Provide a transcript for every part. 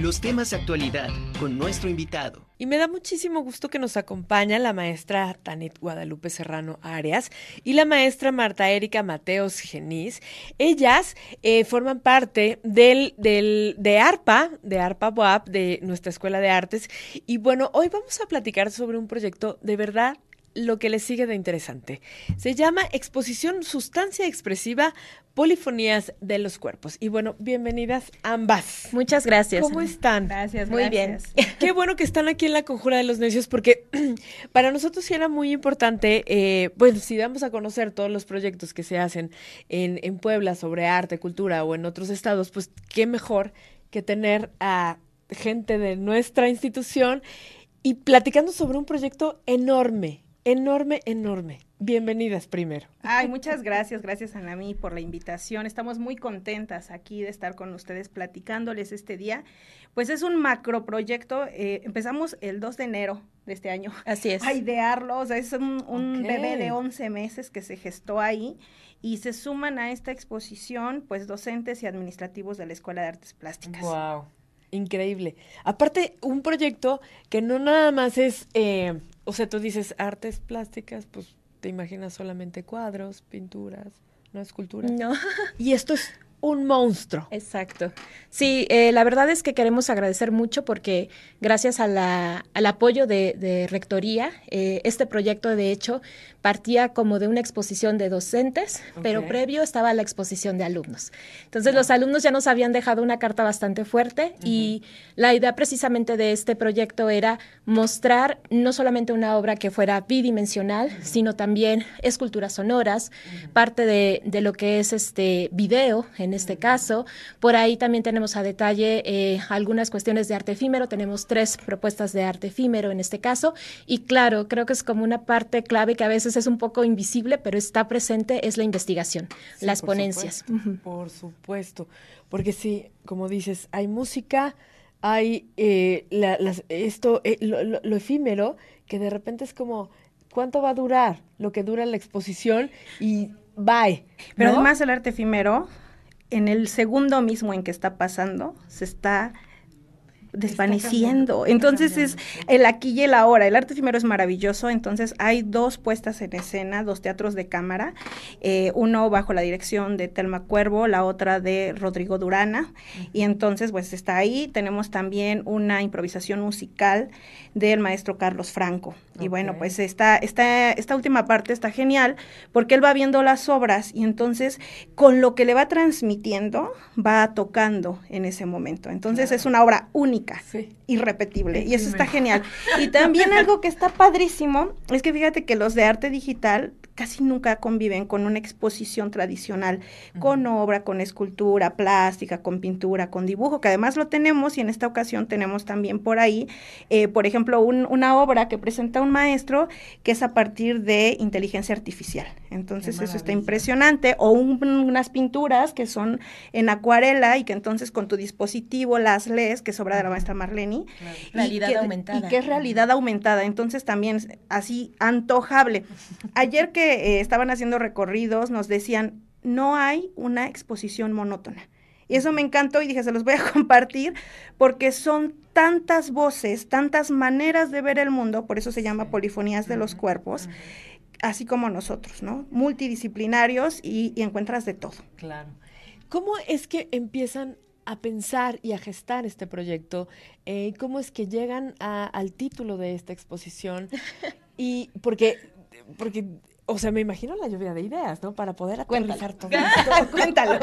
los temas de actualidad con nuestro invitado. Y me da muchísimo gusto que nos acompaña la maestra Tanit Guadalupe Serrano Arias y la maestra Marta Erika Mateos Genís. Ellas eh, forman parte del, del, de ARPA, de ARPA WAP, de nuestra Escuela de Artes. Y bueno, hoy vamos a platicar sobre un proyecto de verdad lo que le sigue de interesante. Se llama Exposición Sustancia Expresiva, Polifonías de los Cuerpos. Y bueno, bienvenidas ambas. Muchas gracias. ¿Cómo están? Gracias, muy bien. Qué bueno que están aquí en la Conjura de los Necios, porque para nosotros sí era muy importante, eh, pues si damos a conocer todos los proyectos que se hacen en, en Puebla sobre arte, cultura o en otros estados, pues qué mejor que tener a gente de nuestra institución y platicando sobre un proyecto enorme, enorme, enorme. Bienvenidas primero. Ay, muchas gracias, gracias Anami por la invitación. Estamos muy contentas aquí de estar con ustedes platicándoles este día. Pues es un macro proyecto. Eh, empezamos el 2 de enero de este año. Así es. A idearlo. O sea, es un, un bebé de 11 meses que se gestó ahí y se suman a esta exposición pues docentes y administrativos de la Escuela de Artes Plásticas. Wow. Increíble. Aparte, un proyecto que no nada más es, eh, o sea, tú dices artes plásticas, pues te imaginas solamente cuadros, pinturas, no esculturas. No. Y esto es un monstruo. Exacto. Sí, eh, la verdad es que queremos agradecer mucho porque gracias a la, al apoyo de, de Rectoría, eh, este proyecto de hecho partía como de una exposición de docentes, pero previo estaba la exposición de alumnos. Entonces los alumnos ya nos habían dejado una carta bastante fuerte y la idea precisamente de este proyecto era mostrar no solamente una obra que fuera bidimensional, sino también esculturas sonoras, parte de, de lo que es este video en este caso. Por ahí también tenemos a detalle eh, algunas cuestiones de arte efímero, tenemos tres propuestas de arte efímero en este caso y claro, creo que es como una parte clave que a veces es un poco invisible, pero está presente, es la investigación, Sí, las por ponencias. supuesto. Por supuesto. Porque sí, como dices, hay música, hay eh, la- las- esto, eh, lo, lo- lo efímero, que de repente es como, ¿cuánto va a durar? Lo que dura la exposición y bye. Pero ¿no? además el arte efímero, en el segundo mismo en que está pasando, se está desvaneciendo. Entonces es el aquí y el ahora. El arte efímero es maravilloso. Entonces hay dos puestas en escena, dos teatros de cámara. eh, uno bajo la dirección de Telma Cuervo, la otra de Rodrigo Durana. Y entonces pues está ahí. Tenemos también una improvisación musical del maestro Carlos Franco. Y bueno, pues esta, esta, esta última parte está genial porque él va viendo las obras y entonces con lo que le va transmitiendo va tocando en ese momento. Entonces Claro. es una obra única, Sí. Irrepetible y eso está genial. Y también algo que está padrísimo es que fíjate que los de arte digital casi nunca conviven con una exposición tradicional, con obra, con escultura, plástica, con pintura, con dibujo, que además lo tenemos y en esta ocasión tenemos también por ahí, eh, por ejemplo, un- una obra que presenta un maestro que es a partir de inteligencia artificial. Entonces eso está impresionante, o un- unas pinturas que son en acuarela y que entonces con tu dispositivo las lees, que es obra de la maestra Realidad que- aumentada. Y que es realidad aumentada, entonces también así antojable. Ayer que eh, estaban haciendo recorridos nos decían, no hay una exposición monótona. Y eso me encantó y dije, se los voy a compartir porque son tantas voces, tantas maneras de ver el mundo, por eso se llama polifonías de los cuerpos, así como nosotros, ¿no? Multidisciplinarios y, y encuentras de todo. Claro. ¿Cómo es que empiezan a pensar y a gestar este proyecto? Eh, ¿Cómo es que llegan a- al título de esta exposición? Y porque, porque, o sea, me imagino la lluvia de ideas, ¿no? Para poder aterrizar todo esto. Cuéntalo.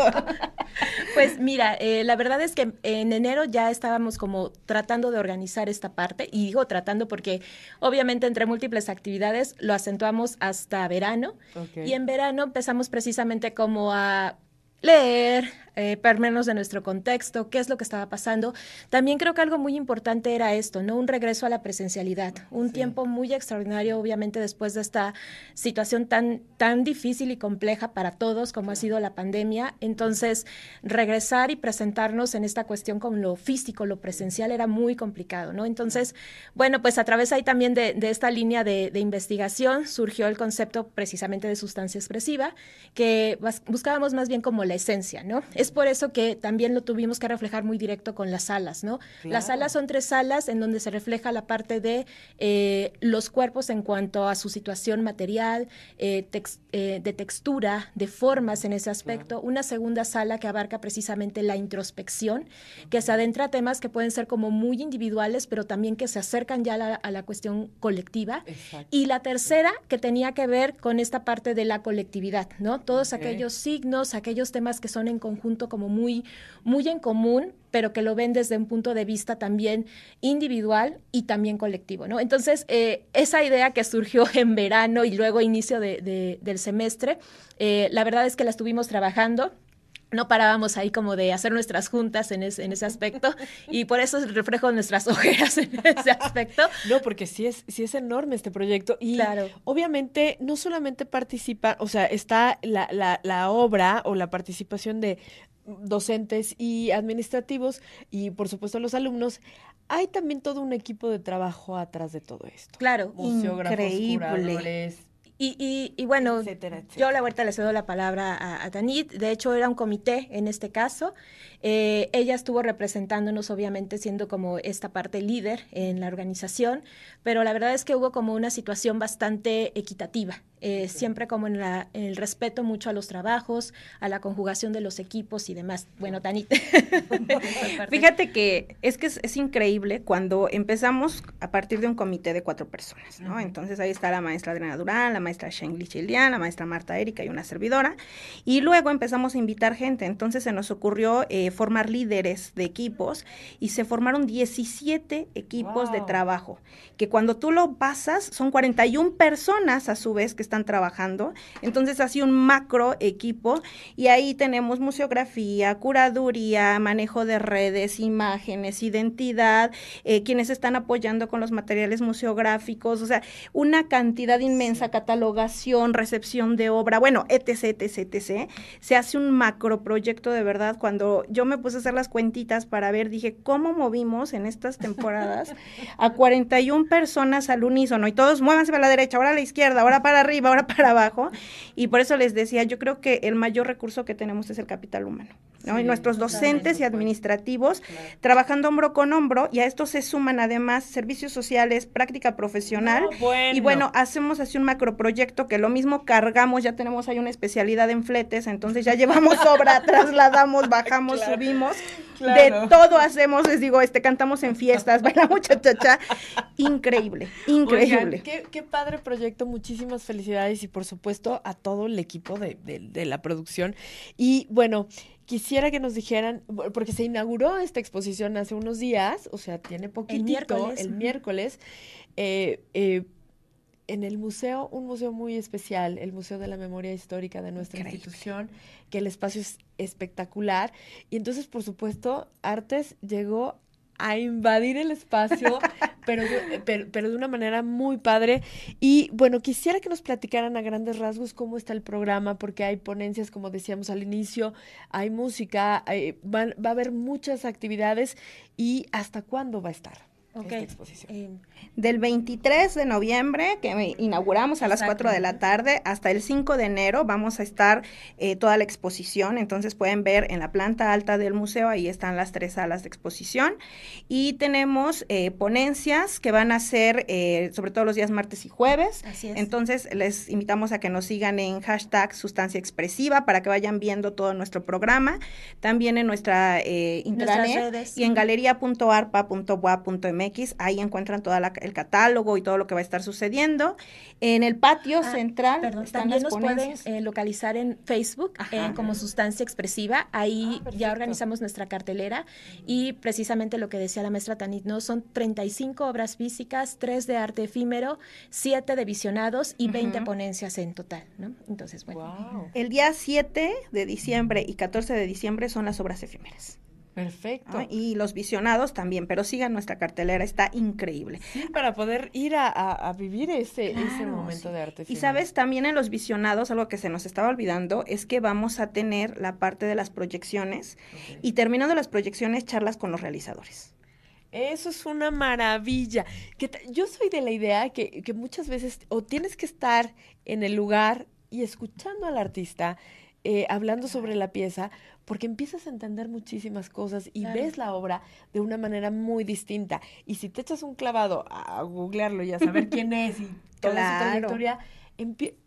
Pues mira, eh, la verdad es que en enero ya estábamos como tratando de organizar esta parte, y digo tratando porque obviamente entre múltiples actividades lo acentuamos hasta verano, y en verano empezamos precisamente como a leer, eh, menos de nuestro contexto, qué es lo que estaba pasando. También creo que algo muy importante era esto, ¿no? Un regreso a la presencialidad, un Sí. tiempo muy extraordinario, obviamente, después de esta situación tan, tan difícil y compleja para todos como ha sido la pandemia. Entonces, regresar y presentarnos en esta cuestión con lo físico, lo presencial, era muy complicado, ¿no? Entonces, bueno, pues a través ahí también de, de esta línea de, de investigación surgió el concepto precisamente de sustancia expresiva, que buscábamos más bien como la esencia, ¿no? es por eso que también lo tuvimos que reflejar muy directo con las salas, ¿no? Las salas son tres salas en donde se refleja la parte de eh, los cuerpos en cuanto a su situación material, eh, eh, de textura, de formas en ese aspecto. Una segunda sala que abarca precisamente la introspección, que se adentra a temas que pueden ser como muy individuales, pero también que se acercan ya a la, cuestión colectiva. Y la tercera que tenía que ver con esta parte de la colectividad, ¿no? Todos aquellos signos, aquellos temas que son en conjunto como muy, muy en común, pero que lo ven desde un punto de vista también individual y también colectivo, ¿no? Entonces, eh, esa idea que surgió en verano y luego inicio del semestre, eh, la verdad es que la estuvimos trabajando no parábamos ahí como de hacer nuestras juntas en, ese aspecto y por eso reflejo nuestras ojeras en ese aspecto. No, porque sí es, sí es enorme este proyecto y claro. obviamente no solamente participa, o sea, está la, la, la obra o la participación de docentes y administrativos y por supuesto los alumnos, hay también todo un equipo de trabajo atrás de todo esto. Claro, increíble. Y, y, bueno, yo la vuelta le cedo la palabra a, Tanit. De hecho, era un comité en este caso. Eh, ella estuvo representándonos, obviamente, siendo como esta parte líder en la organización, pero la verdad es que hubo como una situación bastante equitativa eh, siempre como en, la, el respeto mucho a los trabajos, a la conjugación de los equipos y demás. Bueno, Tanit. Fíjate que es que es, increíble cuando empezamos a partir de un comité de cuatro personas, ¿no? Entonces ahí está la maestra Adriana Durán, la maestra Shengli Chilian, la maestra Marta Erika y una servidora. Y luego empezamos a invitar gente. Entonces se nos ocurrió eh, formar líderes de equipos y se formaron 17 equipos de trabajo, que cuando tú lo pasas son 41 personas a su vez que están trabajando. Entonces, así un macro equipo y ahí tenemos museografía, curaduría, manejo de redes, imágenes, identidad, eh, quienes están apoyando con los materiales museográficos, o sea, una cantidad inmensa, catalogación, recepción de obra, bueno, etc, etc, etc. Se hace un macro proyecto de verdad. Cuando yo me puse a hacer las cuentitas para ver, dije, ¿cómo movimos en estas temporadas a 41 personas al unísono? Y todos muévanse para la derecha, ahora a la izquierda, ahora para arriba ahora para abajo. Y por eso les decía, yo creo que el mayor recurso que tenemos es el capital humano. Y nuestros docentes y administrativos trabajando hombro con hombro y a esto se suman además servicios sociales, práctica profesional. Y bueno, hacemos así un macroproyecto que lo mismo cargamos, ya tenemos ahí una especialidad en fletes, entonces ya llevamos obra, trasladamos, bajamos, subimos, de todo hacemos, les digo, este cantamos en fiestas, bailamos cha increíble, increíble. qué, qué padre proyecto, muchísimas felicidades y por supuesto a todo el equipo de, la producción. Y bueno, quisiera que nos dijeran, porque se inauguró esta exposición hace unos días, o sea, tiene poquitito, el miércoles, el miércoles eh, eh, en el museo, un museo muy especial, el Museo de la Memoria Histórica de nuestra institución, que el espacio es espectacular. Y entonces, por supuesto, Artes llegó a invadir el espacio, pero, pero, de una manera muy padre. Y bueno, quisiera que nos platicaran a grandes rasgos cómo está el programa, porque hay ponencias, como decíamos al inicio, hay música, va a haber muchas actividades y hasta cuándo va a estar. Eh, Del 23 de noviembre, que inauguramos a las 4 de la tarde, hasta el 5 de enero vamos a estar eh, toda la exposición. Entonces pueden ver en la planta alta del museo, ahí están las tres salas de exposición. Y tenemos eh, ponencias que van a ser sobre todo los días martes y jueves. Entonces les invitamos a que nos sigan en hashtag sustancia expresiva para que vayan viendo todo nuestro programa. También en nuestra intranet y en galería.arpa.boa.mx ahí encuentran todo el catálogo y todo lo que va a estar sucediendo. En el patio ah, central también nos pueden eh, localizar en Facebook eh, como Sustancia Expresiva. Ahí ah, ya organizamos nuestra cartelera y precisamente lo que decía la maestra Tanit, ¿no? Son 35 obras físicas, 3 de arte efímero, 7 de visionados y 20 ponencias en total, ¿no? Entonces, bueno. El día 7 de diciembre y 14 de diciembre son las obras efímeras. Perfecto. Y los visionados también, pero sigan nuestra cartelera, está increíble. Sí, para poder ir a, vivir ese, ese momento de arte. Y sabes, también en los visionados, algo que se nos estaba olvidando, es que vamos a tener la parte de las proyecciones y terminando las proyecciones, charlas con los realizadores. Eso es una maravilla. Que yo soy de la idea que, que muchas veces o tienes que estar en el lugar y escuchando al artista, eh, hablando sobre la pieza, porque empiezas a entender muchísimas cosas y ves la obra de una manera muy distinta. Y si te echas un clavado a googlearlo y a saber quién es y toda su trayectoria,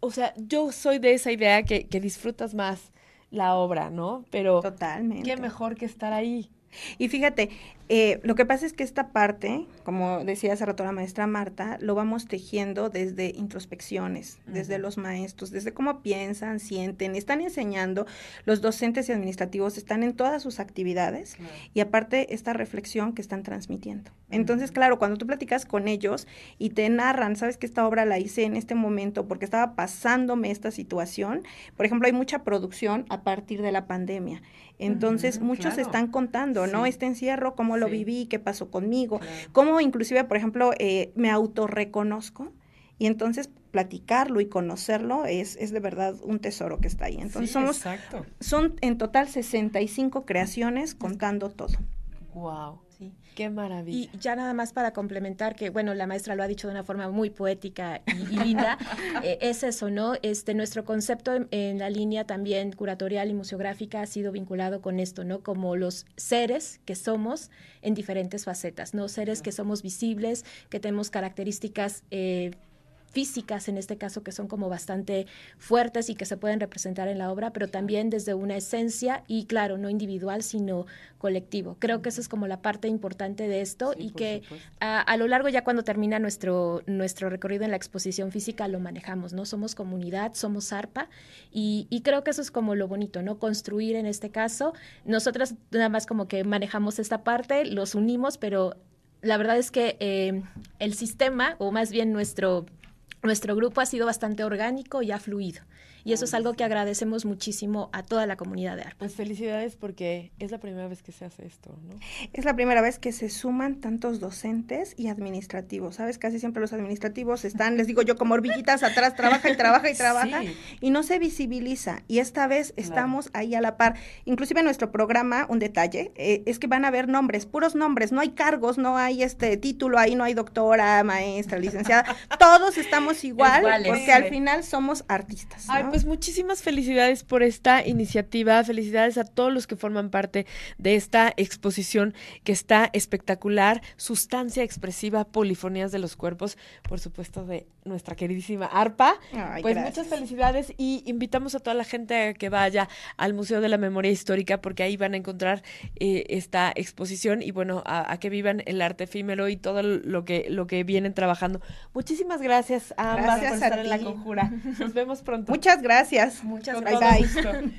o sea, yo soy de esa idea que, que disfrutas más la obra, ¿no? Pero Totalmente. qué mejor que estar ahí. Y fíjate, eh, lo que pasa es que esta parte, como decía hace rato la maestra Marta, lo vamos tejiendo desde introspecciones, desde los maestros, desde cómo piensan, sienten, están enseñando, los docentes y administrativos están en todas sus actividades y aparte esta reflexión que están transmitiendo. Entonces, claro, cuando tú platicas con ellos y te narran, sabes que esta obra la hice en este momento porque estaba pasándome esta situación, por ejemplo, hay mucha producción a partir de la pandemia. Entonces, muchos están contando, ¿no? Este encierro, cómo lo viví, qué pasó conmigo, cómo inclusive, por ejemplo, eh, me autorreconozco. Y entonces platicarlo y conocerlo es, es de verdad un tesoro que está ahí. Entonces somos, son en total 65 creaciones contando todo. Wow. Qué maravilla. Y ya nada más para complementar, que bueno, la maestra lo ha dicho de una forma muy poética y, linda, eh, es eso, ¿no? Este, nuestro concepto en, la línea también curatorial y museográfica ha sido vinculado con esto, ¿no? Como los seres que somos en diferentes facetas, ¿no? Seres que somos visibles, que tenemos características eh, físicas en este caso que son como bastante fuertes y que se pueden representar en la obra, pero también desde una esencia y claro, no individual, sino colectivo. Creo que eso es como la parte importante de esto y que a, lo largo ya cuando termina nuestro, nuestro recorrido en la exposición física lo manejamos, ¿no? Somos comunidad, somos ARPA y, creo que eso es como lo bonito, ¿no? Construir en este caso. Nosotras nada más como que manejamos esta parte, los unimos, pero la verdad es que eh, el sistema, o más bien nuestro nuestro grupo ha sido bastante orgánico y ha fluido. Y eso es algo que agradecemos muchísimo a toda la comunidad de ARPA. Pues felicidades porque es la primera vez que se hace esto, ¿no? Es la primera vez que se suman tantos docentes y administrativos, ¿sabes? Casi siempre los administrativos están, les digo yo, como hormiguitas atrás, trabaja y trabaja y trabaja y no se visibiliza. Y esta vez estamos ahí a la par. Inclusive en nuestro programa, un detalle, eh, es que van a haber nombres, puros nombres, no hay cargos, no hay este título ahí, no hay doctora, maestra, licenciada, todos estamos igual porque al final somos artistas. ¿no? Pues muchísimas felicidades por esta iniciativa, felicidades a todos los que forman parte de esta exposición que está espectacular, sustancia expresiva, polifonías de los cuerpos, por supuesto de nuestra queridísima ARPA. pues muchas felicidades y invitamos a toda la gente que vaya al Museo de la Memoria Histórica porque ahí van a encontrar eh, esta exposición y bueno, a, que vivan el arte efímero y todo lo que, lo que vienen trabajando. Muchísimas gracias a ambas por estar en la conjura. Nos vemos pronto. Muchas gracias. Muchas gracias. Bye.